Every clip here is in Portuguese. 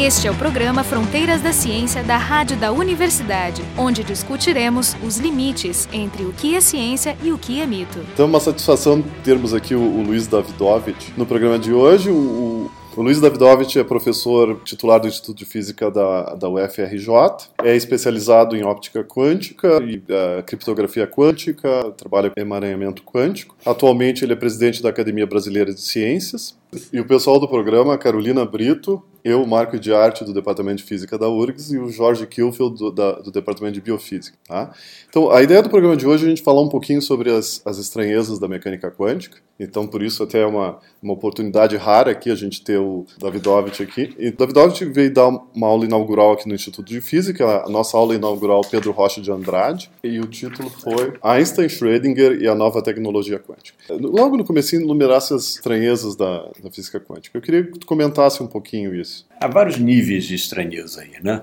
Este é o programa Fronteiras da Ciência da Rádio da Universidade, onde discutiremos os limites entre o que é ciência e o que é mito. Então, é uma satisfação termos aqui o, o Luiz Davidovich no programa de hoje. O, o Luiz Davidovich é professor titular do Instituto de Física da, da UFRJ, é especializado em óptica quântica e uh, criptografia quântica, trabalha com emaranhamento quântico. Atualmente ele é presidente da Academia Brasileira de Ciências. E o pessoal do programa, Carolina Brito, eu, Marco de Arte, do Departamento de Física da URGS, e o Jorge Kilfield, do, da, do Departamento de Biofísica. Tá? Então, a ideia do programa de hoje é a gente falar um pouquinho sobre as, as estranhezas da mecânica quântica. Então, por isso, até é uma, uma oportunidade rara aqui a gente ter o Davidovich aqui. E Davidovich veio dar uma aula inaugural aqui no Instituto de Física, a nossa aula inaugural Pedro Rocha de Andrade, e o título foi Einstein, Schrödinger e a nova tecnologia quântica. Logo no começo, enumerasse as estranhezas da, da física quântica. Eu queria que tu comentasse um pouquinho isso. Há vários níveis de estranheza aí, né?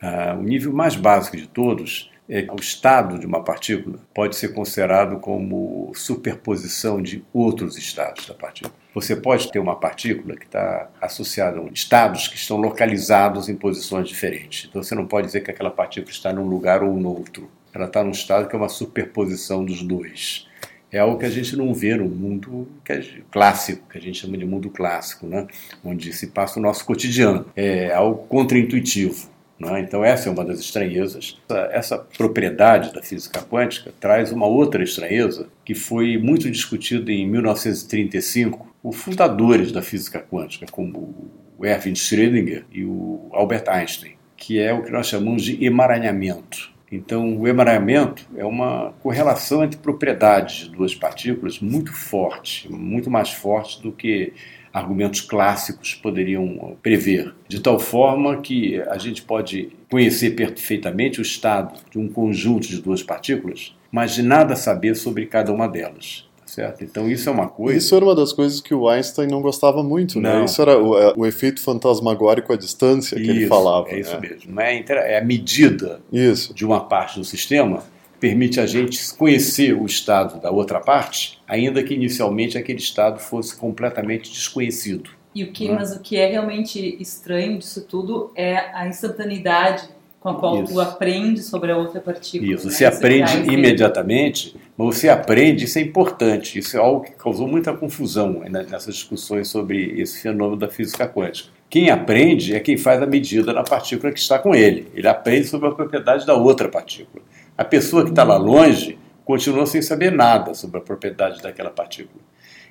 Ah, o nível mais básico de todos é o estado de uma partícula pode ser considerado como superposição de outros estados da partícula. Você pode ter uma partícula que está associada a estados que estão localizados em posições diferentes. Então você não pode dizer que aquela partícula está num lugar ou no outro. Ela está num estado que é uma superposição dos dois é algo que a gente não vê no mundo que é clássico, que a gente chama de mundo clássico, né? onde se passa o nosso cotidiano. É algo contraintuitivo. Né? Então, essa é uma das estranhezas. Essa, essa, propriedade da física quântica traz uma outra estranheza que foi muito discutida em 1935 por fundadores da física quântica, como o Erwin Schrödinger e o Albert Einstein, que é o que nós chamamos de emaranhamento. Então, o emaranhamento é uma correlação entre propriedades de duas partículas muito forte, muito mais forte do que argumentos clássicos poderiam prever, de tal forma que a gente pode conhecer perfeitamente o estado de um conjunto de duas partículas, mas de nada saber sobre cada uma delas. Certo? Então isso é uma coisa. Isso era uma das coisas que o Einstein não gostava muito, né? não. né? Isso era o, é, o, efeito fantasmagórico à distância que isso, ele falava. É isso né? mesmo. É, é a medida isso. de uma parte do sistema permite a gente conhecer o estado da outra parte, ainda que inicialmente aquele estado fosse completamente desconhecido. E o que, né? mas o que é realmente estranho disso tudo é a instantaneidade com a qual Isso. tu aprende sobre a outra partícula. Isso, né? você aprende imediatamente, mas você aprende, isso é importante, isso é algo que causou muita confusão nessas discussões sobre esse fenômeno da física quântica. Quem aprende é quem faz a medida na partícula que está com ele. Ele aprende sobre a propriedade da outra partícula. A pessoa que está lá longe continua sem saber nada sobre a propriedade daquela partícula.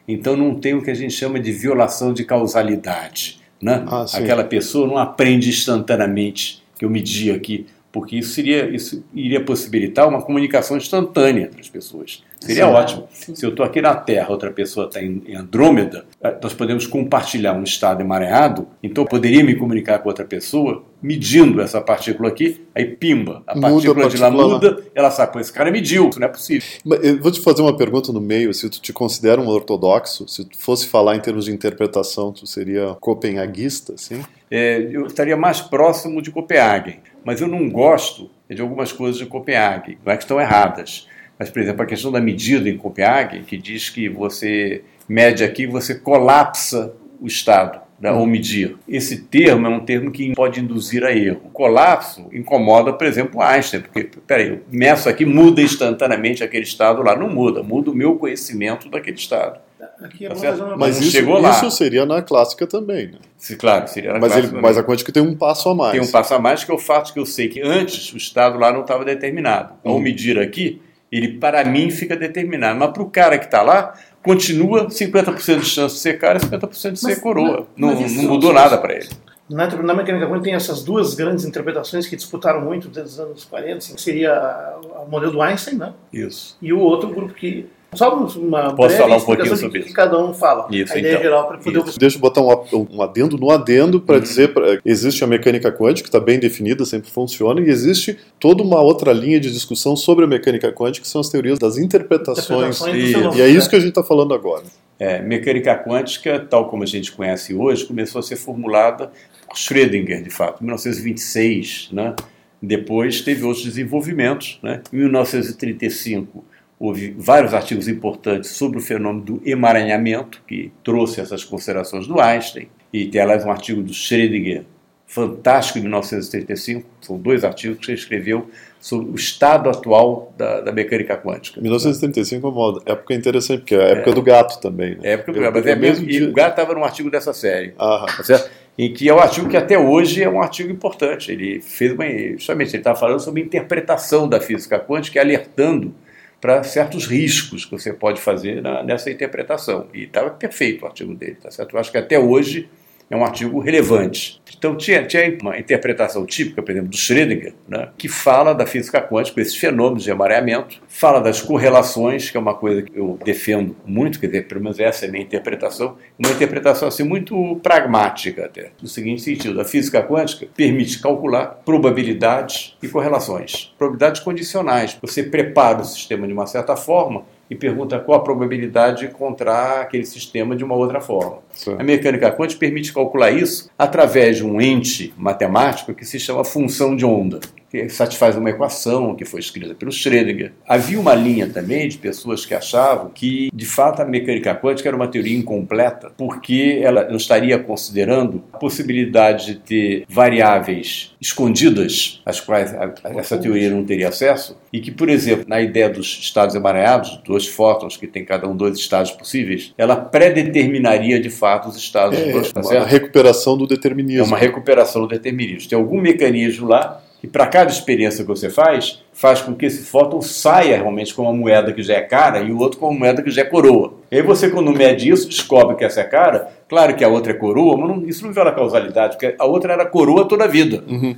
Então não tem o que a gente chama de violação de causalidade. Né? Ah, Aquela pessoa não aprende instantaneamente que eu medi aqui, porque isso, seria, isso iria possibilitar uma comunicação instantânea entre as pessoas. Seria sim, ótimo. Sim. Se eu estou aqui na Terra, outra pessoa está em Andrômeda, eh, nós podemos compartilhar um estado emaranhado, então eu poderia me comunicar com outra pessoa medindo essa partícula aqui, aí pimba, a partícula, muda a partícula de lá muda, ela sabe, esse cara mediu, isso não é possível. Eu vou te fazer uma pergunta no meio, se tu te considera um ortodoxo, se tu fosse falar em termos de interpretação, tu seria copenhaguista, sim? É, eu estaria mais próximo de Copenhague, mas eu não gosto de algumas coisas de Copenhague, não é que estão erradas, mas, por exemplo, a questão da medida em Copenhague, que diz que você mede aqui, você colapsa o Estado. Ou medir. Esse termo é um termo que pode induzir a erro. O colapso incomoda, por exemplo, Einstein, porque, peraí, eu meço aqui, muda instantaneamente aquele estado lá. Não muda, muda o meu conhecimento daquele estado. Aqui é tá mas isso, chegou lá. isso seria na clássica também, né? Sim, claro, seria na mas clássica. Ele, mas a quântica tem um passo a mais. Tem um passo a mais que é o fato que eu sei que antes o estado lá não estava determinado. Ao hum. medir aqui, ele para mim fica determinado. Mas para o cara que está lá, continua 50% de chance de ser cara e 50% de ser mas, coroa. Mas, não, mas não mudou nada para ele. Na, na mecânica quântica tem essas duas grandes interpretações que disputaram muito desde os anos 40, assim, que seria o modelo do Einstein, né? Isso. E o outro grupo que só uma Posso falar um pouquinho sobre isso? que cada um fala. Isso, a ideia então. geral para poder. Isso. Deixa eu botar um, um adendo no adendo para uhum. dizer pra, existe a mecânica quântica que está bem definida, sempre funciona, e existe toda uma outra linha de discussão sobre a mecânica quântica que são as teorias das interpretações. interpretações e, e é isso que a gente está falando agora. É, mecânica quântica, tal como a gente conhece hoje, começou a ser formulada por Schrödinger, de fato, em 1926, né? Depois teve outros desenvolvimentos. Né? Em 1935 houve vários artigos importantes sobre o fenômeno do emaranhamento, que trouxe essas considerações do Einstein, e tem, aliás, um artigo do Schrödinger fantástico em 1935, são dois artigos que ele escreveu sobre o estado atual da, da mecânica quântica. 1935 é uma época interessante, porque é a época é. do gato também. Né? É a época do gato, mas é mesmo, e o gato estava num artigo dessa série. Ah. Tá? Em que é um artigo que até hoje é um artigo importante. Ele fez uma. Justamente, ele estava falando sobre a interpretação da física quântica, alertando para certos riscos que você pode fazer na, nessa interpretação. E estava perfeito o artigo dele, tá certo? Eu acho que até hoje é um artigo relevante. Então, tinha, tinha uma interpretação típica, por exemplo, do Schrödinger, né, que fala da física quântica, esses fenômenos de amareamento, fala das correlações, que é uma coisa que eu defendo muito, quer dizer, pelo menos essa é a minha interpretação, uma interpretação assim muito pragmática até, no seguinte sentido, a física quântica permite calcular probabilidades e correlações, probabilidades condicionais. Você prepara o sistema de uma certa forma e pergunta qual a probabilidade de encontrar aquele sistema de uma outra forma. Sim. A mecânica quântica permite calcular isso através de um ente matemático que se chama função de onda que satisfaz uma equação que foi escrita pelo Schrödinger. Havia uma linha também de pessoas que achavam que, de fato, a mecânica quântica era uma teoria incompleta, porque ela não estaria considerando a possibilidade de ter variáveis escondidas, às quais essa teoria não teria acesso, e que, por exemplo, na ideia dos estados emaranhados, dois fótons que tem cada um dois estados possíveis, ela predeterminaria de fato os estados. É, dois, tá uma recuperação do determinismo. É uma recuperação do determinismo. Tem algum mecanismo lá e para cada experiência que você faz, faz com que esse fóton saia realmente com uma moeda que já é cara e o outro com uma moeda que já é coroa. E aí você, quando mede isso, descobre que essa é cara. Claro que a outra é coroa, mas não, isso não viola causalidade, porque a outra era coroa toda a vida. Uhum.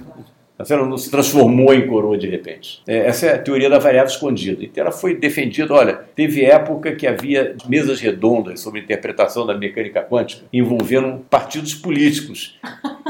Ela não se transformou em coroa de repente. É, essa é a teoria da variável escondida. Então ela foi defendida. Olha, teve época que havia mesas redondas sobre interpretação da mecânica quântica envolvendo partidos políticos.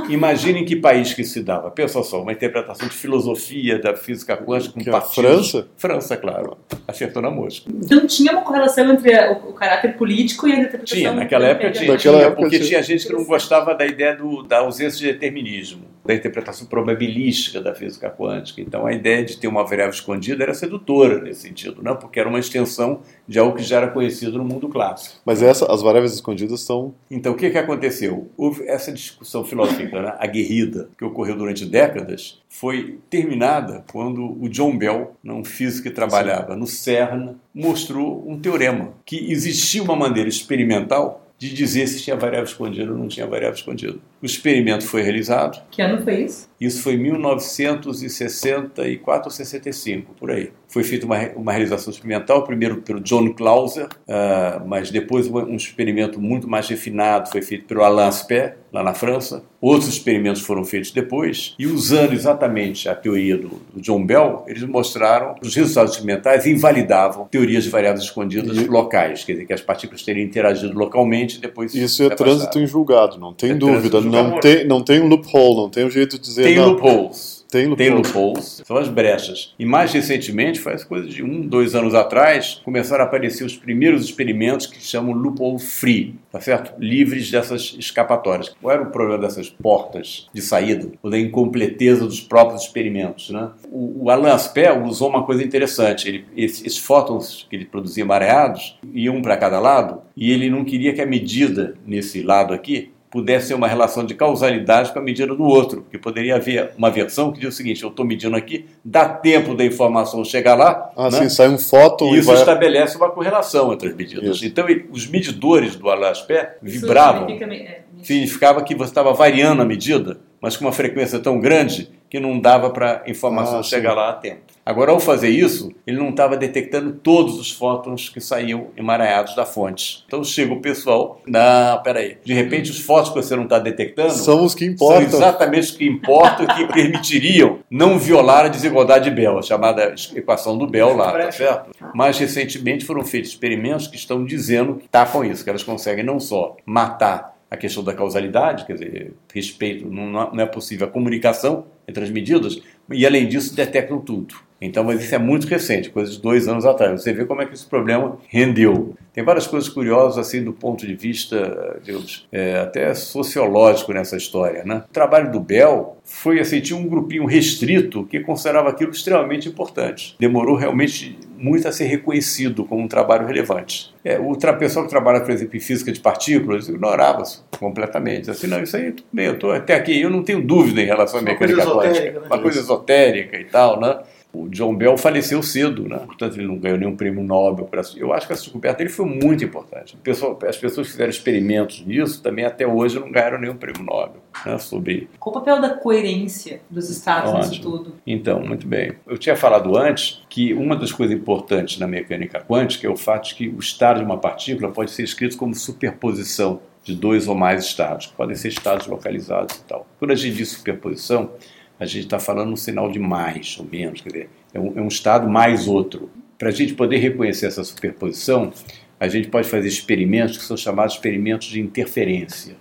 Imagine em que país que se dava. Pensa só, uma interpretação de filosofia da física quântica com que partidos. França? França, claro. Acertou na mosca. Então tinha uma correlação entre o, o caráter político e a interpretação. Tinha, naquela época tinha, naquela tinha época porque tinha gente que não gostava da ideia do, da ausência de determinismo, da interpretação probabilística da física quântica. Então a ideia de ter uma variável escondida era sedutora nesse sentido, não? porque era uma extensão de algo que já era conhecido no mundo clássico. Mas essa, as variáveis escondidas são. Então o que, que aconteceu? Houve essa discussão filosófica, né? aguerrida, que ocorreu durante décadas, foi terminada quando o John Bell, um físico que trabalhava Sim. no CERN, mostrou um teorema que existia uma maneira experimental de dizer se tinha variável escondida ou não tinha variável escondida. O experimento foi realizado. Que ano foi isso? Isso foi em 1964 ou 65, por aí. Foi feita uma, uma realização experimental, primeiro pelo John Clauser, uh, mas depois um experimento muito mais refinado foi feito pelo Alain Aspect, lá na França. Outros experimentos foram feitos depois, e usando exatamente a teoria do, do John Bell, eles mostraram que os resultados experimentais invalidavam teorias de variáveis escondidas e... locais, quer dizer, que as partículas teriam interagido localmente e depois. Isso é trânsito em julgado, não tem é dúvida. Não tem, não tem um loophole, não tem um jeito de dizer. Tem loopholes. Tem loopholes. Tem loopholes, são as brechas. E mais recentemente, faz coisa de um, dois anos atrás, começaram a aparecer os primeiros experimentos que chamam loophole free, tá certo? Livres dessas escapatórias. Qual era o problema dessas portas de saída? Ou da incompleteza dos próprios experimentos, né? O, o Alain Aspect usou uma coisa interessante. Ele, esses, esses fótons que ele produzia mareados iam para cada lado e ele não queria que a medida nesse lado aqui pudesse ter uma relação de causalidade com a medida do outro, que poderia haver uma versão que diz o seguinte: eu estou medindo aqui, dá tempo da informação chegar lá. Ah, né? sim, sai um fóton e isso vai... estabelece uma correlação entre as medidas. Isso. Então, os medidores do Alaspé vibravam. Significa, é, significava que você estava variando a medida, mas com uma frequência tão grande que não dava para a informação ah, chegar lá a tempo. Agora, ao fazer isso, ele não estava detectando todos os fótons que saíam emaranhados da fonte. Então chega o pessoal, não, peraí, de repente os fótons que você não está detectando são os que importam. São exatamente os que importam e que permitiriam não violar a desigualdade de Bell, a chamada equação do Bell lá, tá certo? Mais recentemente foram feitos experimentos que estão dizendo que tá com isso, que elas conseguem não só matar a questão da causalidade, quer dizer, respeito, não, não é possível a comunicação entre as medidas, e além disso detectam tudo. Então, mas isso é muito recente, coisa de dois anos atrás. Você vê como é que esse problema rendeu. Tem várias coisas curiosas, assim, do ponto de vista, digamos, é, até sociológico nessa história, né? O trabalho do Bell foi, assim, tinha um grupinho restrito que considerava aquilo extremamente importante. Demorou realmente muito a ser reconhecido como um trabalho relevante. É, o pessoal que trabalha, por exemplo, em física de partículas ignorava completamente. Assim, não, isso aí, tudo bem, eu estou até aqui, eu não tenho dúvida em relação à mecânica quântica. Né? Uma coisa esotérica e tal, né? O John Bell faleceu cedo, né? portanto ele não ganhou nenhum prêmio Nobel. Pra... Eu acho que essa descoberta dele foi muito importante. As pessoas que fizeram experimentos nisso também até hoje não ganharam nenhum prêmio Nobel né? sobre. Qual o papel da coerência dos estados Ótimo. nisso tudo? Então, muito bem. Eu tinha falado antes que uma das coisas importantes na mecânica quântica é o fato de que o estado de uma partícula pode ser escrito como superposição de dois ou mais estados, podem ser estados localizados e tal. Quando a gente diz superposição, a gente está falando um sinal de mais ou menos, quer dizer, é um, é um estado mais outro. Para a gente poder reconhecer essa superposição, a gente pode fazer experimentos que são chamados experimentos de interferência.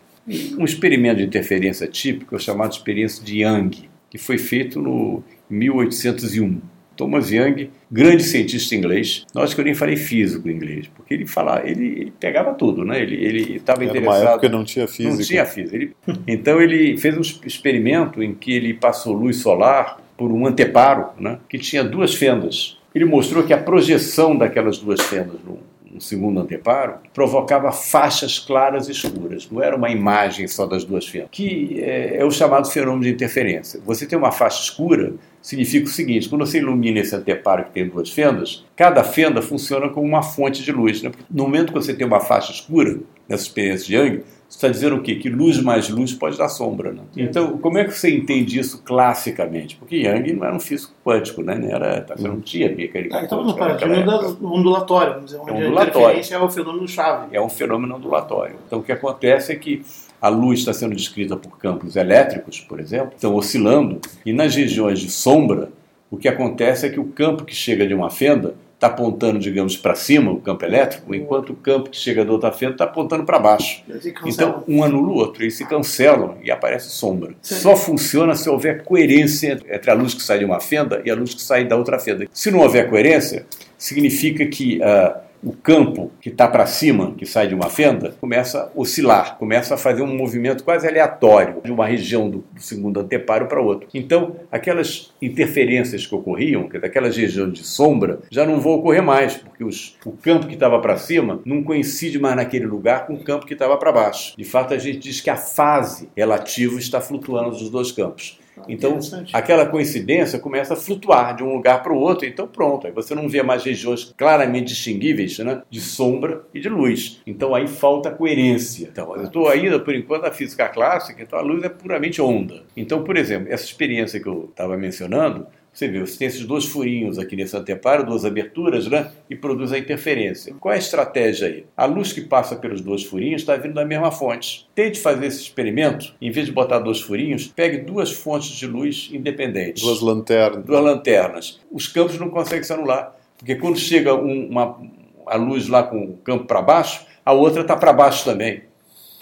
Um experimento de interferência típico é chamado experiência de Young, que foi feito no 1801. Thomas Young, grande cientista inglês. Nós que eu nem falei físico em inglês, porque ele falava, ele, ele pegava tudo, né? Ele estava interessado. Uma época não tinha física. Não tinha física. Ele, então ele fez um experimento em que ele passou luz solar por um anteparo, né? Que tinha duas fendas. Ele mostrou que a projeção daquelas duas fendas no, no segundo anteparo, provocava faixas claras e escuras. Não era uma imagem só das duas fendas. Que é, é o chamado fenômeno de interferência. Você tem uma faixa escura, significa o seguinte: quando você ilumina esse anteparo que tem duas fendas, cada fenda funciona como uma fonte de luz. Né? No momento que você tem uma faixa escura, nessa experiência de Young, está dizendo o quê? Que luz mais luz pode dar sombra. Né? Então, como é que você entende isso classicamente? Porque Young não era um físico quântico, né? não, era, tá, não tinha mecânica ah, então. Então, no ondulatório, vamos dizer, onde é um ondulatório. a é o fenômeno chave. É um fenômeno ondulatório. Então, o que acontece é que a luz está sendo descrita por campos elétricos, por exemplo, estão oscilando, e nas regiões de sombra, o que acontece é que o campo que chega de uma fenda está apontando, digamos, para cima, o campo elétrico, enquanto o campo que chega da outra fenda está apontando para baixo. Então, um anula o outro, eles se cancelam e aparece sombra. Só funciona se houver coerência entre a luz que sai de uma fenda e a luz que sai da outra fenda. Se não houver coerência, significa que uh, o campo que está para cima, que sai de uma fenda, começa a oscilar, começa a fazer um movimento quase aleatório de uma região do, do segundo anteparo para outra. Então, aquelas interferências que ocorriam, que daquelas regiões de sombra, já não vão ocorrer mais, porque os, o campo que estava para cima não coincide mais naquele lugar com o campo que estava para baixo. De fato, a gente diz que a fase relativa está flutuando dos dois campos. Então, aquela coincidência começa a flutuar de um lugar para o outro, então pronto, aí você não vê mais regiões claramente distinguíveis né, de sombra e de luz. Então aí falta coerência. Então, eu estou ainda, por enquanto, na física clássica, então a luz é puramente onda. Então, por exemplo, essa experiência que eu estava mencionando, você vê, você tem esses dois furinhos aqui nesse anteparo, duas aberturas, né? E produz a interferência. Qual é a estratégia aí? A luz que passa pelos dois furinhos está vindo da mesma fonte. Tente fazer esse experimento, em vez de botar dois furinhos, pegue duas fontes de luz independentes. Duas lanternas. Duas lanternas. Os campos não conseguem se anular. Porque quando chega um, uma, a luz lá com o campo para baixo, a outra está para baixo também.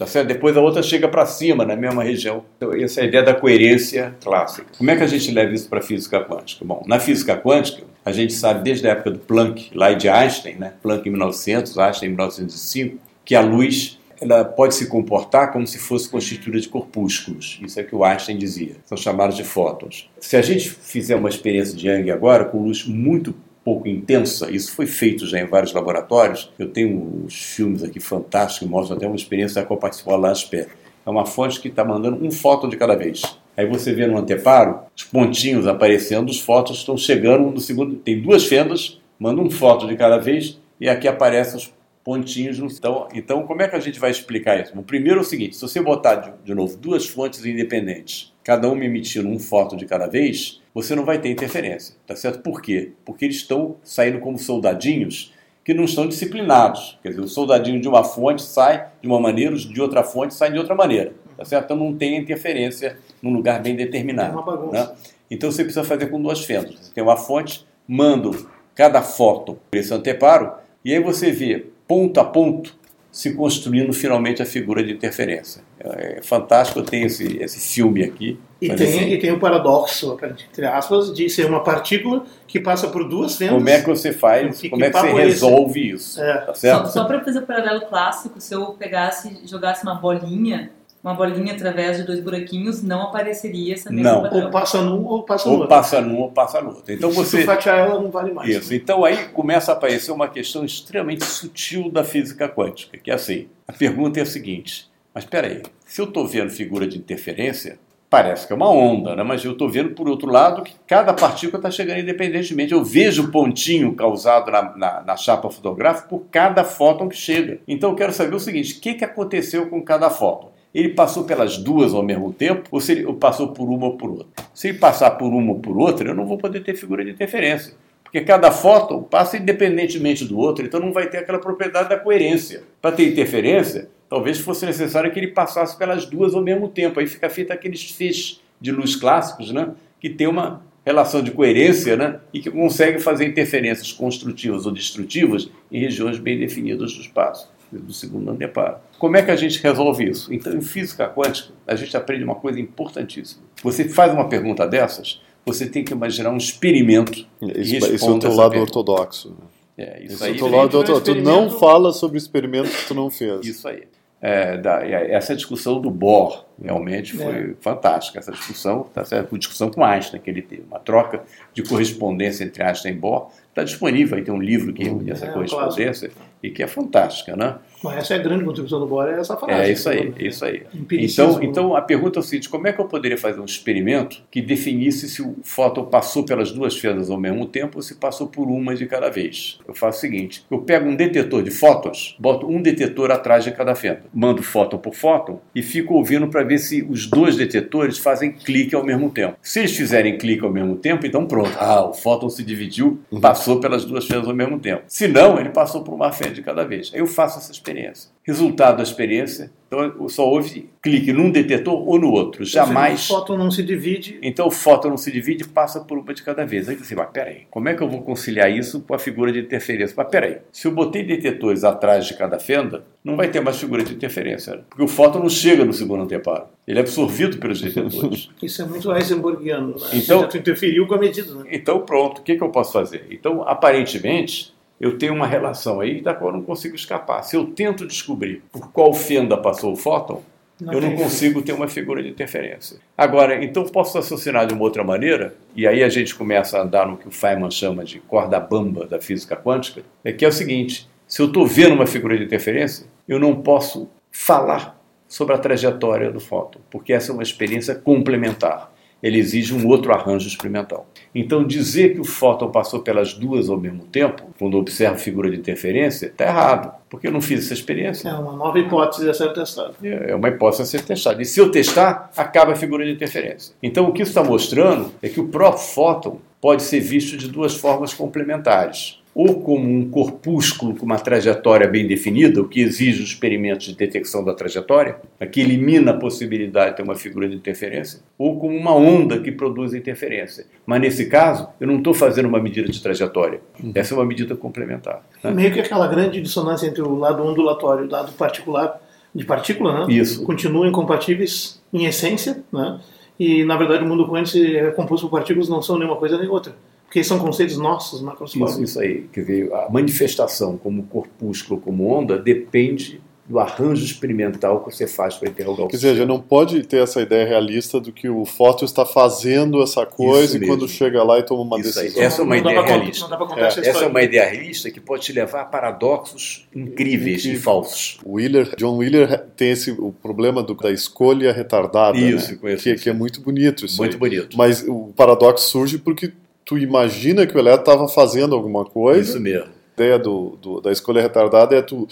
Tá certo? Depois a outra chega para cima, na mesma região. Então, essa é a ideia da coerência clássica. Como é que a gente leva isso para a física quântica? Bom, na física quântica, a gente sabe desde a época do Planck, lá de Einstein, né? Planck em 1900, Einstein em 1905, que a luz ela pode se comportar como se fosse constituída de corpúsculos. Isso é o que o Einstein dizia. São chamados de fótons. Se a gente fizer uma experiência de Young agora, com luz muito pouco intensa. Isso foi feito já em vários laboratórios. Eu tenho uns filmes aqui fantásticos que mostram até uma experiência da qual participou a LASPER. É uma fonte que está mandando um fóton de cada vez. Aí você vê no anteparo os pontinhos aparecendo, os fótons estão chegando no segundo. Tem duas fendas, manda um fóton de cada vez e aqui aparecem os pontinhos. No... Então, então, como é que a gente vai explicar isso? O primeiro é o seguinte: se você botar de, de novo duas fontes independentes, cada uma emitindo um fóton de cada vez, você não vai ter interferência, tá certo? Por quê? Porque eles estão saindo como soldadinhos que não estão disciplinados. Quer dizer, o soldadinho de uma fonte sai de uma maneira, os de outra fonte saem de outra maneira, tá certo? Então não tem interferência num lugar bem determinado. É uma bagunça. Né? Então você precisa fazer com duas fendas. Você tem uma fonte, mando cada foto por esse anteparo, e aí você vê ponto a ponto se construindo finalmente a figura de interferência. É fantástico, eu tenho esse, esse filme aqui. E tem, assim, e tem o paradoxo, entre aspas, de ser uma partícula que passa por duas fendas. Como é que você faz, como é que você resolve isso? É. Tá só, só para fazer o paralelo clássico, se eu pegasse jogasse uma bolinha uma bolinha através de dois buraquinhos, não apareceria essa mesma Não. padrão. Ou passa num ou passa no Ou outro. passa num ou passa no outro. Então Se você. tu fatiar ela, não vale mais. Isso. Então aí começa a aparecer uma questão extremamente sutil da física quântica, que é assim. A pergunta é a seguinte: mas espera aí, se eu estou vendo figura de interferência, parece que é uma onda, né? mas eu estou vendo por outro lado que cada partícula está chegando independentemente. Eu vejo o pontinho causado na, na, na chapa fotográfica por cada fóton que chega. Então eu quero saber o seguinte: o que, que aconteceu com cada fóton? Ele passou pelas duas ao mesmo tempo ou se ele passou por uma ou por outra? Se ele passar por uma ou por outra, eu não vou poder ter figura de interferência. Porque cada fóton passa independentemente do outro, então não vai ter aquela propriedade da coerência. Para ter interferência, talvez fosse necessário que ele passasse pelas duas ao mesmo tempo. Aí fica feito aqueles feixes de luz clássicos, né? que tem uma relação de coerência né? e que consegue fazer interferências construtivas ou destrutivas em regiões bem definidas do espaço, do segundo anteparo. Como é que a gente resolve isso? Então, em física quântica, a gente aprende uma coisa importantíssima. Você faz uma pergunta dessas, você tem que imaginar um experimento e Isso, esse é o teu lado pergunta. ortodoxo. É, isso Esse é aí. lado um ortodoxo. Tu não fala sobre experimentos que tu não fez. Isso aí. É, da- é, essa discussão do Bohr realmente foi fantástica. Essa discussão, tá certo? Uma discussão com Einstein que ele teve, uma troca de correspondência entre Einstein e Bohr. Está disponível, aí tem um livro que reúne essa É, correspondência e que é fantástica, né? Mas essa é a grande contribuição do Bohr, é essa frase. É isso aí, é isso aí. Então, então a pergunta é o seguinte: como é que eu poderia fazer um experimento que definisse se o fóton passou pelas duas fendas ao mesmo tempo ou se passou por uma de cada vez? Eu faço o seguinte: eu pego um detetor de fótons, boto um detetor atrás de cada fenda, mando fóton por fóton e fico ouvindo para ver se os dois detetores fazem clique ao mesmo tempo. Se eles fizerem clique ao mesmo tempo, então pronto, ah, o fóton se dividiu, passou pelas duas fendas ao mesmo tempo. Se não, ele passou por uma fenda de cada vez. Aí eu faço essa experiência. Resultado da experiência, então só houve clique num detetor ou no outro, jamais. O fóton não se divide. Então o fóton não se divide e passa por uma de cada vez. Aí você vai, peraí, como é que eu vou conciliar isso com a figura de interferência? Mas peraí, se eu botei detetores atrás de cada fenda, não vai ter mais figura de interferência, né? porque o fóton não chega no segundo anteparo. Ele é absorvido pelos detetores. Isso é muito Heisenbergiano. Né? Então- interferiu com a medida. Né? Então pronto, o que, que eu posso fazer? Então, aparentemente, eu tenho uma relação aí da qual eu não consigo escapar. Se eu tento descobrir por qual fenda passou o fóton, Não eu não consigo ter uma figura de interferência. Agora, então posso raciocinar de uma outra maneira, e aí a gente começa a andar no que o Feynman chama de corda bamba da física quântica, é que é o seguinte, se eu estou vendo uma figura de interferência, eu não posso falar sobre a trajetória do fóton, porque essa é uma experiência complementar. Ele exige um outro arranjo experimental. Então, dizer que o fóton passou pelas duas ao mesmo tempo, quando eu observo figura de interferência, está errado, porque eu não fiz essa experiência. É uma nova hipótese a ser testada. É uma hipótese a ser testada. E se eu testar, acaba a figura de interferência. Então, o que isso está mostrando é que o próprio fóton pode ser visto de duas formas complementares. Ou como um corpúsculo com uma trajetória bem definida, o que exige os experimentos de detecção da trajetória, que elimina a possibilidade de ter uma figura de interferência, ou como uma onda que produz interferência. Mas nesse caso, eu não estou fazendo uma medida de trajetória. Essa é uma medida complementar. né? Meio que aquela grande dissonância entre o lado ondulatório e o lado particular de partícula, né? Isso. Continuam incompatíveis em essência, né? E na verdade o mundo quântico é composto por partículas não são nenhuma coisa nem outra, porque são conceitos nossos macroscópicos. Isso, isso aí. Quer dizer, a manifestação como corpúsculo, como onda, depende do arranjo experimental que você faz para interrogar o Quer dizer, não pode ter essa ideia realista do que o fóton está fazendo essa coisa Isso e quando mesmo. chega lá e toma uma Isso aí. decisão. Essa é uma Não ideia realista. Não dá pra contar É, essa Essa é uma ideia realista que pode te levar a paradoxos incríveis Incrível. e falsos. O Wheeler, John Wheeler tem esse o problema do- da escolha retardada, Isso, né? conheço que, isso. que é muito bonito isso Muito aí. bonito. Mas o paradoxo surge porque tu imagina que o elétron estava fazendo alguma coisa. Isso mesmo. A ideia do, do- da escolha retardada é tu,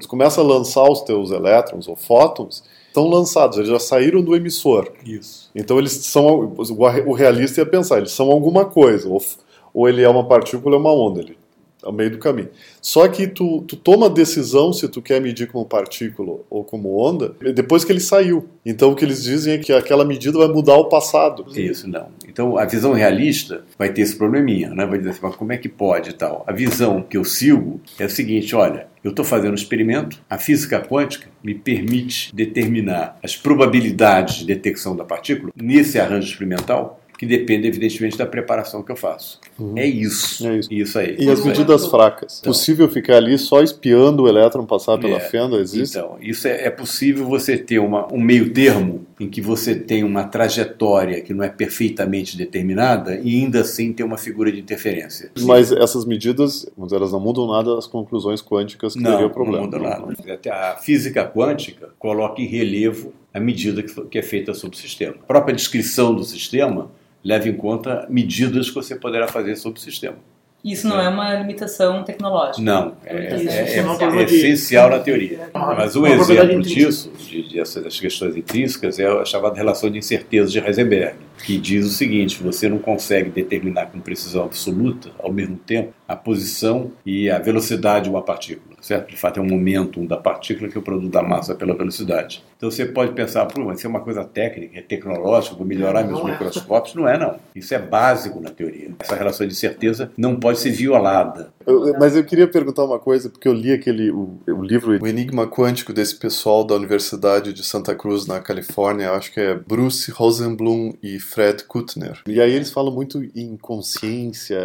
tu começa a lançar os teus elétrons ou fótons, estão lançados, eles já saíram do emissor. Isso. Então eles são o realista ia pensar, eles são alguma coisa, ou, ou ele é uma partícula ou uma onda, ele ao meio do caminho. Só que tu, tu toma a decisão se tu quer medir como partícula ou como onda depois que ele saiu. Então o que eles dizem é que aquela medida vai mudar o passado. Isso, não. Então, a visão realista vai ter esse probleminha, né? Vai dizer assim, mas como é que pode e tal? A visão que eu sigo é o seguinte, olha, eu estou fazendo um experimento, a física quântica me permite determinar as probabilidades de detecção da partícula nesse arranjo experimental que depende, evidentemente, da preparação que eu faço. Uhum. É isso. É isso. Isso aí. E as medidas fracas? Então, possível ficar ali só espiando o elétron passar pela é, fenda? Existe? Então, isso é, é, possível você ter uma, um meio termo em que você tem uma trajetória que não é perfeitamente determinada e ainda assim tem uma figura de interferência. Mas essas medidas, elas não mudam nada as conclusões quânticas que não, teria o problema. Não mudam nada. Até a física quântica coloca em relevo a medida que é feita sobre o sistema. A própria descrição do sistema leva em conta medidas que você poderá fazer sobre o sistema. Isso não é, é uma limitação tecnológica. Não, é, é, é, é essencial na teoria. Mas um exemplo disso, de, de essas questões intrínsecas, é a chamada relação de incerteza de Heisenberg, que diz o seguinte: você não consegue determinar com precisão absoluta, ao mesmo tempo, a posição e a velocidade de uma partícula. Certo? De fato, é um momento da partícula que é o produto da massa pela velocidade. Então você pode pensar, Pô, mas isso é uma coisa técnica, é tecnológica, vou melhorar não, meus não microscópios. É. Não é, não. Isso é básico na teoria. Essa relação de certeza não pode ser violada. Eu, mas eu queria perguntar uma coisa, porque eu li aquele o, o, livro O Enigma Quântico desse pessoal da Universidade de Santa Cruz, na Califórnia, acho que é Bruce Rosenblum e Fred Kuttner. E aí eles falam muito em consciência.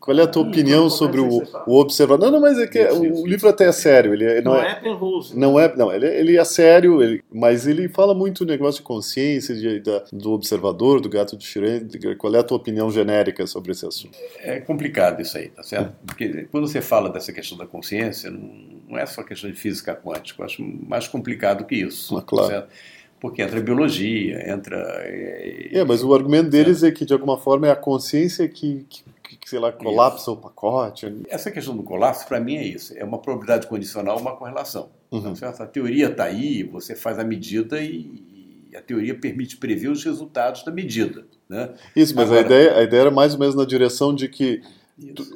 Qual é a tua opinião sobre o, o observador? Não, não, mas é que isso, o, isso, livro até é sério. Ele, não, não é, é Não é, não, ele, ele é sério, ele, mas ele fala muito o negócio de consciência, de, da, do observador, do gato de Schrödinger. Qual é a tua opinião genérica sobre esse assunto? É complicado isso aí, tá certo? Porque quando você fala dessa questão da consciência, não, é só questão de física quântica, eu acho mais complicado que isso. Ah, claro. Certo? Porque entra biologia, entra. É, é, mas o argumento deles é que, de alguma forma, é a consciência que, que que, sei lá, colapsa isso. o pacote. Essa questão do colapso, para mim, é isso. É uma probabilidade condicional, uma correlação. Uhum. Tá a teoria está aí, você faz a medida e a teoria permite prever os resultados da medida. Né? Isso, mas Agora, a, ideia, a ideia era mais ou menos na direção de que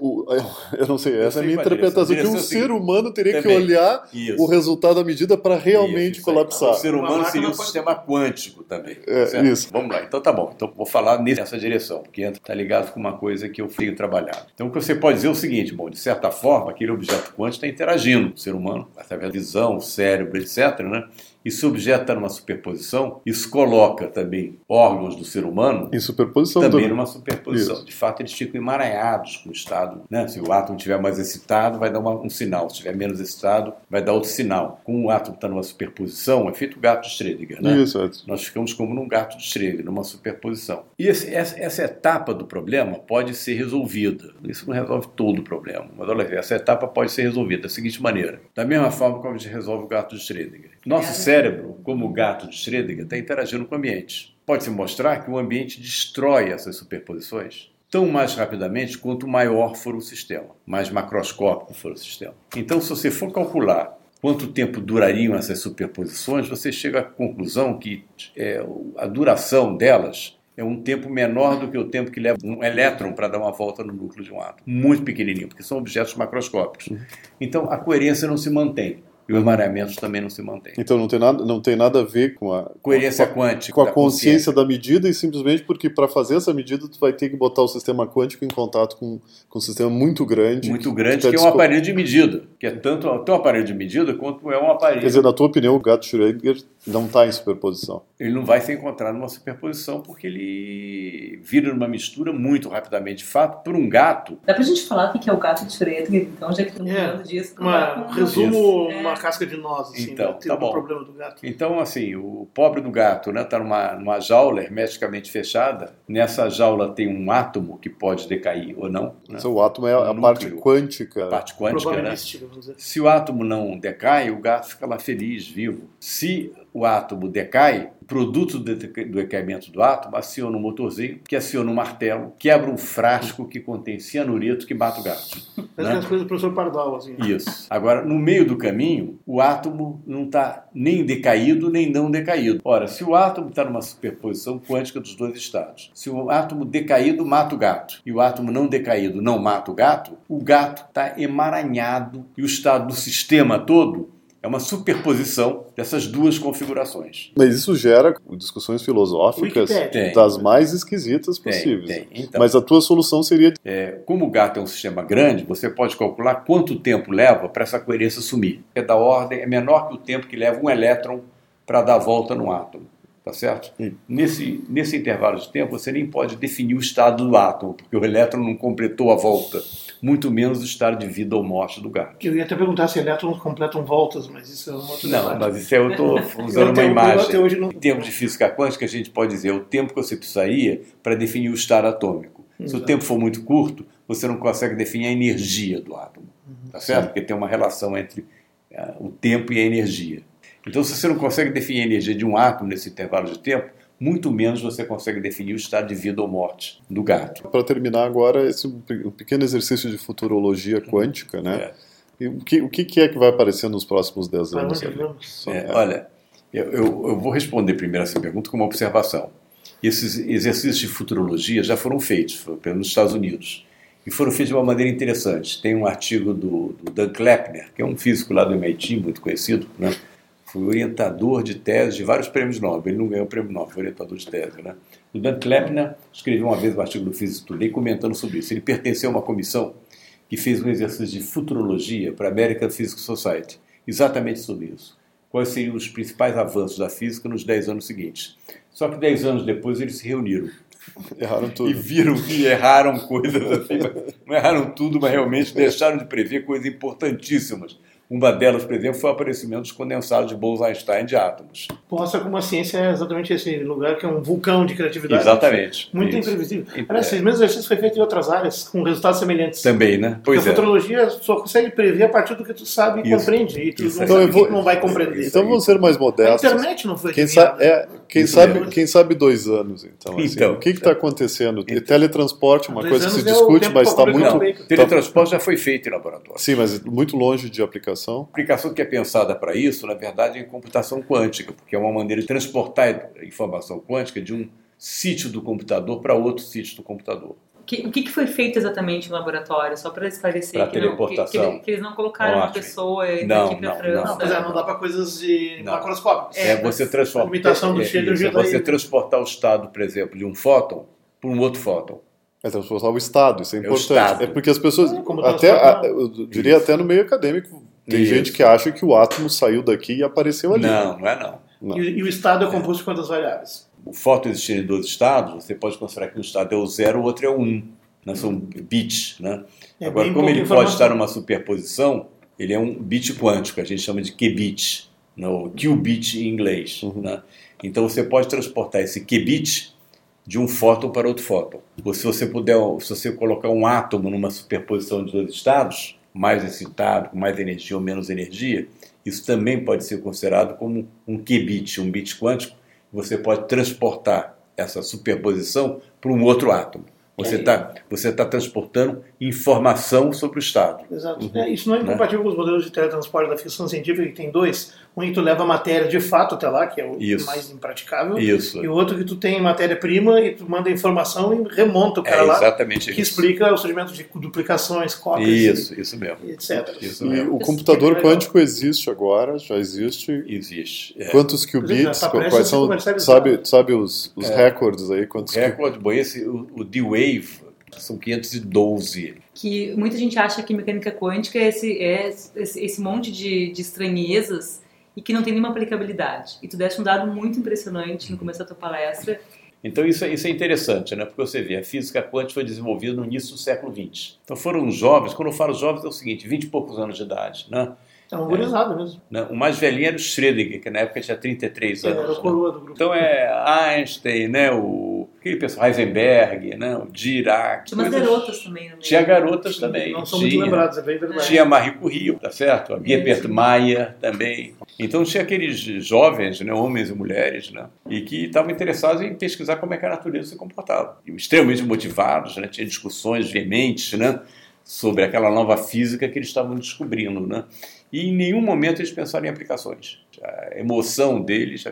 o, eu não sei, essa é a minha interpretação, que um ser humano teria também. que olhar Isso. o resultado da medida para realmente isso, colapsar. O ser humano seria um sistema quântico também. É, isso. Vamos lá, então tá bom. Então vou falar nessa direção, porque está ligado com uma coisa que eu tenho trabalhado. Então o que você pode dizer é o seguinte, bom, de certa forma, aquele objeto quântico está interagindo com o ser humano, através da visão, cérebro, etc., né? e se o objeto está numa superposição, isso coloca também órgãos do ser humano em superposição também do... numa superposição. Isso. De fato, eles ficam emaranhados com o estado. Né? Se o átomo estiver mais excitado, vai dar uma, um sinal. Se estiver menos excitado, vai dar outro sinal. Com o átomo está numa superposição, é feito o gato de Schrödinger. Né? Isso, é. Nós ficamos como num gato de Schrödinger, numa superposição. E esse, essa, essa, etapa do problema pode ser resolvida. Isso não resolve todo o problema, mas olha, essa etapa pode ser resolvida da seguinte maneira: da mesma forma como a gente resolve o gato de Schrödinger. Nosso é cérebro, como o gato de Schrödinger, está interagindo com o ambiente. Pode-se mostrar que o ambiente destrói essas superposições tão mais rapidamente quanto maior for o sistema, mais macroscópico for o sistema. Então, se você for calcular quanto tempo durariam essas superposições, você chega à conclusão que é, a duração delas é um tempo menor do que o tempo que leva um elétron para dar uma volta no núcleo de um átomo. Muito pequenininho, porque são objetos macroscópicos. Uhum. Então, a coerência não se mantém e os mareamentos também não se mantêm. Então não tem nada, não tem nada a ver com a coerência com a, quântica, com a consciência, consciência, da medida e simplesmente porque para fazer essa medida tu vai ter que botar o sistema quântico em contato com, com um sistema muito grande, muito grande que, tá que é um aparelho de medida, que é tanto um aparelho de medida quanto é um aparelho. Quer dizer, na tua opinião, o gato Schrödinger não está em superposição? Ele não vai se encontrar numa superposição porque ele vira numa mistura muito rapidamente. De fato, por um gato. Dá pra gente falar o que é o gato de Schrödinger, então, já que estamos é, falando disso. Uma, resumo é. uma casca de nós, assim, então, né? tá bom. problema do gato. Então, assim, o pobre do gato está né, tá numa, numa jaula hermeticamente fechada. Nessa jaula tem um átomo que pode decair ou não. Né? Então, o átomo é a, a parte quântica. A parte quântica, né? Se o átomo não decai, o gato fica lá feliz, vivo. Se o átomo decai, produto do decaimento do átomo aciona um motorzinho, que aciona um martelo, quebra um frasco que contém cianureto que mata o gato. Né? as coisas do professor Pardal, assim. Isso. Agora, no meio do caminho, o átomo não está nem decaído nem não decaído. Ora, se o átomo está numa superposição quântica dos dois estados, se o átomo decaído mata o gato e o átomo não decaído não mata o gato, o gato está emaranhado e o estado do sistema todo é uma superposição dessas duas configurações. Mas isso gera discussões filosóficas tem, das mais esquisitas possíveis. Tem, tem. Então, Mas a tua solução seria. É, como o gato é um sistema grande, você pode calcular quanto tempo leva para essa coerência sumir. É da ordem, é menor que o tempo que leva um elétron para dar volta no átomo. Tá certo? Nesse, nesse intervalo de tempo, você nem pode definir o estado do átomo, porque o elétron não completou a volta, muito menos o estado de vida ou morte do gato. Eu ia até perguntar se elétrons completam voltas, mas isso é um outro Não, debate. mas isso é, eu estou usando Eu uma imagem. hoje não- Em termos de física quântica, a gente pode dizer o tempo que você precisaria para definir o estado atômico. Se o Exato. tempo for muito curto, você não consegue definir a energia do átomo. Tá certo? Porque tem uma relação entre ah, o tempo e a energia. Então, se você não consegue definir a energia de um átomo nesse intervalo de tempo, muito menos você consegue definir o estado de vida ou morte do gato. Para terminar agora, esse um pequeno exercício de futurologia quântica, né? É. E o que, o que é que vai aparecer nos próximos 10 Para anos? É, é. Olha, eu, eu- eu vou responder primeiro essa pergunta com uma observação. Esses exercícios de futurologia já foram feitos pelos Estados Unidos e foram feitos de uma maneira interessante. Tem um artigo do, do Dan Kleppner, que é um físico lá do MIT, muito conhecido, né? Foi orientador de tese de vários prêmios Nobel. Ele não ganhou o prêmio Nobel, foi orientador de tese. Né? O Dan Kleppner escreveu uma vez um artigo do Physics Today comentando sobre isso. Ele pertenceu a uma comissão que fez um exercício de futurologia para a American Physics Society, exatamente sobre isso. Quais seriam os principais avanços da física nos 10 anos seguintes. Só que 10 anos depois eles se reuniram Erraram e tudo. viram que erraram coisas assim, não erraram tudo, mas realmente deixaram de prever coisas importantíssimas. Uma delas, por exemplo, foi o aparecimento dos condensados de Bose-Einstein de átomos. Mostra como a ciência é exatamente esse lugar que é um vulcão de criatividade. Exatamente. Muito Isso. imprevisível. É. Aliás, esse mesmo exercício foi feito em outras áreas, com resultados semelhantes. Também, né? Porque Pois a é. futurologia só consegue prever a partir do que tu sabe e Isso. compreende. E tu Isso não. Então o vou- não vai compreender. Então vamos ser mais a modestos. internet não foi Quem sabe, é, quem, sabe, quem sabe dois anos, então. assim. Então. o que está acontecendo? Teletransporte é uma coisa que se é o discute, mas está muito. Não, teletransporte já foi feito em laboratório. Sim, mas muito longe de aplicação. A aplicação que é pensada para isso, na verdade, é em computação quântica, porque é uma maneira de transportar a informação quântica de um sítio do computador para outro sítio do computador. Que- o que, foi feito exatamente no laboratório? Só para esclarecer Pra que, não, que, que, teleportação. que eles não colocaram uma Ótimo. pessoa Não, para não, França. Não, é, não dá para coisas de Não. macroscópicos. É, você transforma. a limitação do é, cheiro isso, é tá você aí. transportar o estado, por exemplo, de um fóton para um outro fóton. É transportar o Estado, isso é É o importante. Estado. É porque as pessoas, É, como até, a- eu diria até no meio acadêmico, tem Isso. gente que acha que o átomo saiu daqui e apareceu ali. Não, não é não. Não. E, e o estado é composto de quantas variáveis? O fóton existir em dois estados, você pode considerar que um estado é o zero, o outro é o um. Né? São bits. Né? É Agora, como ele informação. pode estar numa superposição, ele é um bit quântico, a gente chama de qubit, no qubit em inglês. Né? Então você pode transportar esse qubit de um fóton para outro fóton. Ou se você puder, se você colocar um átomo numa superposição de dois estados, mais excitado, com mais energia ou menos energia, isso também pode ser considerado como um qubit, um bit quântico. Você pode transportar essa superposição para um outro átomo. Você está você tá transportando informação sobre o estado. Exato. Uhum. É, isso não é Né? incompatível com os modelos de teletransporte da ficção científica, que tem dois. Um que tu leva a matéria de fato até lá, que é o Isso. mais impraticável. Isso. E o outro que tu tem matéria-prima e tu manda informação e remonta o cara É lá, exatamente que isso. explica o surgimento de duplicações, cópias, Isso, isso mesmo. e etc. Isso E mesmo. o computador é legal. quântico existe agora, já existe. Existe. É. Quantos qubits? já tá Quais são? Sabe, sabe os, os É. recordes aí? Quantos O recorde, bom, esse, o, o D-Wave são 512. Que muita gente acha que mecânica quântica é esse, é esse, esse monte de, de estranhezas e que não tem nenhuma aplicabilidade. E tu deste um dado muito impressionante no começo da tua palestra. Então isso, é- isso é interessante, né? Porque você vê, a física quântica foi desenvolvida no início do século XX. Então foram jovens, quando eu falo jovens é o seguinte, 20 e poucos anos de idade, né? É um gurizado mesmo. Né? O mais velhinho era o Schrödinger, que na época tinha 33 Ele anos. era o né? coroa do grupo. Então é Einstein, né? O aquele pessoal, Heisenberg, né? O Dirac. Tinha umas garotas também meio. Tinha garotas também. Não são tinha. muito lembrados, é bem verdade. Tinha Marie Curie, tá certo? A Gebert Mayer também. Então tinha aqueles jovens, né, homens e mulheres, né, e que estavam interessados em pesquisar como é que a natureza se comportava. E extremamente motivados, né, tinha discussões veementes, né, sobre aquela nova física que eles estavam descobrindo, né. E em nenhum momento eles pensaram em aplicações. A emoção deles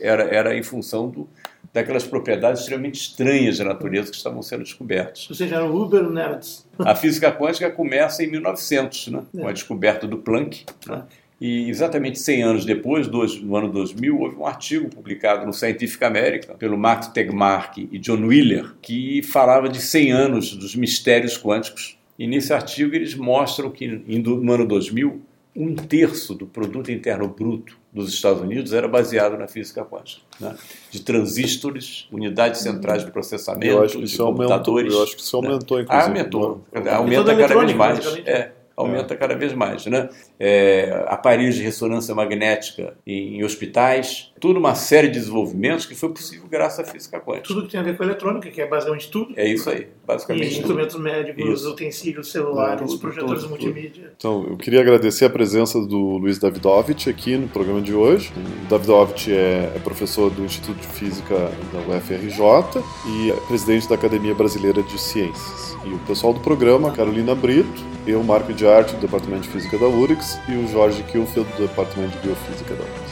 era, era em função do, daquelas propriedades extremamente estranhas da natureza que estavam sendo descobertas. Ou seja, eram Uber Nerds. A física quântica começa em 1900, né? com a descoberta do Planck. né? E exatamente 100 anos depois, no ano 2000, houve um artigo publicado no Scientific American pelo Max Tegmark e John Wheeler que falava de 100 anos dos mistérios quânticos. E nesse artigo eles mostram que no ano 2000, um terço do produto interno bruto dos Estados Unidos era baseado na física quântica, né? de transistores, unidades centrais de processamento, eu acho que de isso aumentou, computadores. eu acho que isso né? aumentou, inclusive. aumentou, né? aumenta cada vez mais. basicamente. É, aumenta cada vez mais, né? É, aparelhos de ressonância magnética em, em hospitais, tudo uma série de desenvolvimentos que foi possível graças à física quântica. Tudo que tem a ver com eletrônica, que é basicamente tudo. É isso aí, E basicamente. tudo. instrumentos médicos, Isso. utensílios celulares, Tudo, projetores tudo, tudo. multimídia. Então, eu queria agradecer a presença do Luiz Davidovich aqui no programa de hoje. O Davidovich é, é professor do Instituto de Física da UFRJ e é presidente da Academia Brasileira de Ciências. E o pessoal do programa, a Carolina Brito, eu, Marco de Arte, do Departamento de Física da URGS, e o Jorge Kielfeld, do Departamento de Biofísica da URGS.